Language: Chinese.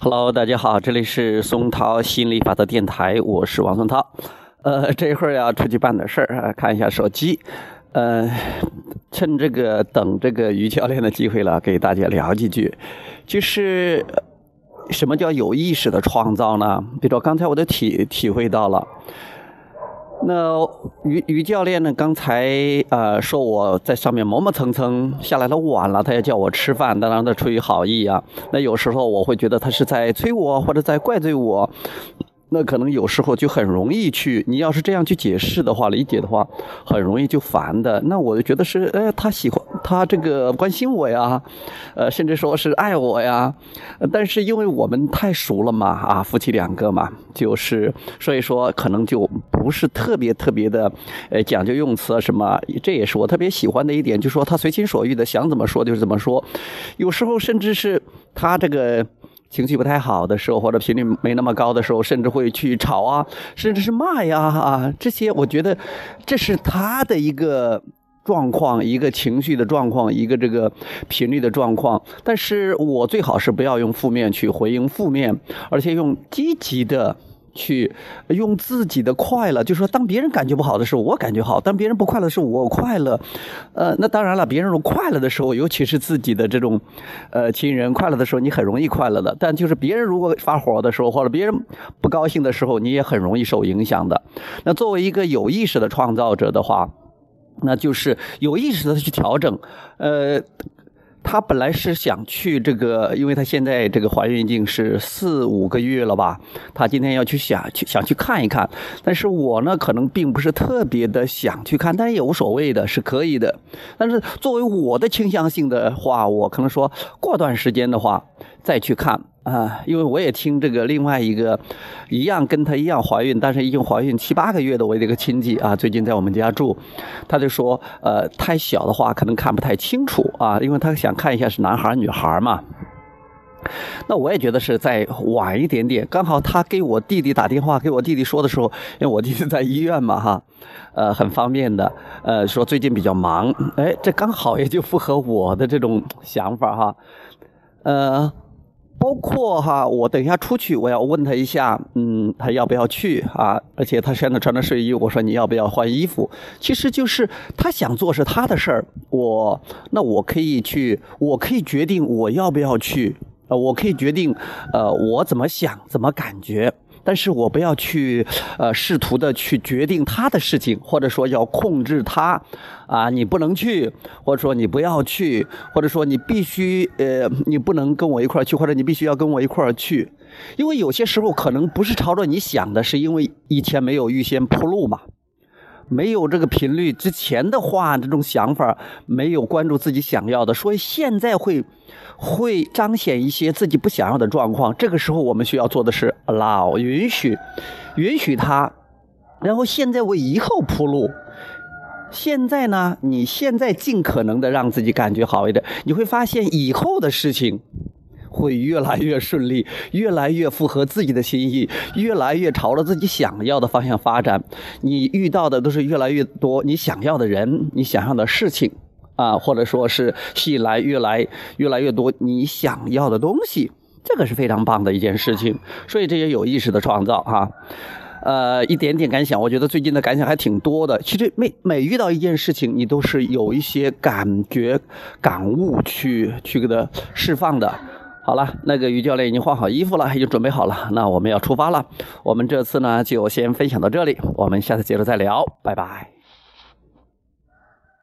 Hello，大家好，这里是松涛心理法则电台，我是王松涛。呃，这一会儿要出去办点事儿，看一下手机。呃，趁这个等这个于教练的机会了，给大家聊几句。就是什么叫有意识的创造呢？比如说刚才我都体体会到了。那于于教练呢？刚才呃说我在上面磨磨蹭蹭下来的晚了，他要叫我吃饭，当然他出于好意啊。那有时候我会觉得他是在催我，或者在怪罪我。那可能有时候就很容易去，你要是这样去解释的话、理解的话，很容易就烦的。那我就觉得是，哎，他喜欢他这个关心我呀，呃，甚至说是爱我呀。但是因为我们太熟了嘛，啊，夫妻两个嘛，就是所以说可能就不是特别特别的，呃，讲究用词什么。这也是我特别喜欢的一点，就说他随心所欲的想怎么说就是怎么说，有时候甚至是他这个。情绪不太好的时候，或者频率没那么高的时候，甚至会去吵啊，甚至是骂呀啊，这些我觉得这是他的一个状况，一个情绪的状况，一个这个频率的状况。但是我最好是不要用负面去回应负面，而且用积极的。去用自己的快乐，就是说，当别人感觉不好的时候，我感觉好；当别人不快乐的时候，我快乐。呃，那当然了，别人快乐的时候，尤其是自己的这种呃亲人快乐的时候，你很容易快乐的。但就是别人如果发火的时候，或者别人不高兴的时候，你也很容易受影响的。那作为一个有意识的创造者的话，那就是有意识的去调整，呃。她本来是想去这个，因为她现在这个怀孕已经是四五个月了吧。她今天要去想去想去看一看，但是我呢可能并不是特别的想去看，但也无所谓的，是可以的。但是作为我的倾向性的话，我可能说过段时间的话再去看。啊，因为我也听这个另外一个，一样跟她一样怀孕，但是已经怀孕七八个月的我这个亲戚啊，最近在我们家住，他就说，呃，太小的话可能看不太清楚啊，因为他想看一下是男孩女孩嘛。那我也觉得是再晚一点点，刚好他给我弟弟打电话，给我弟弟说的时候，因为我弟弟在医院嘛，哈，呃，很方便的，呃，说最近比较忙，哎，这刚好也就符合我的这种想法哈，呃。包括哈，我等一下出去，我要问他一下，嗯，他要不要去啊？而且他现在穿着睡衣，我说你要不要换衣服？其实就是他想做是他的事儿，我那我可以去，我可以决定我要不要去，呃，我可以决定，呃，我怎么想，怎么感觉。但是我不要去，呃，试图的去决定他的事情，或者说要控制他，啊，你不能去，或者说你不要去，或者说你必须，呃，你不能跟我一块儿去，或者你必须要跟我一块儿去，因为有些时候可能不是朝着你想的，是因为以前没有预先铺路嘛。没有这个频率之前的话，这种想法没有关注自己想要的，所以现在会会彰显一些自己不想要的状况。这个时候我们需要做的是 allow 允许，允许他，然后现在为以后铺路。现在呢，你现在尽可能的让自己感觉好一点，你会发现以后的事情。会越来越顺利，越来越符合自己的心意，越来越朝着自己想要的方向发展。你遇到的都是越来越多你想要的人，你想要的事情，啊，或者说是吸引来越来越来越多你想要的东西，这个是非常棒的一件事情。所以这些有意识的创造，哈，呃，一点点感想，我觉得最近的感想还挺多的。其实每每遇到一件事情，你都是有一些感觉、感悟去去给它释放的。好了，那个于教练已经换好衣服了，已经准备好了，那我们要出发了。我们这次呢就先分享到这里，我们下次接着再聊，拜拜。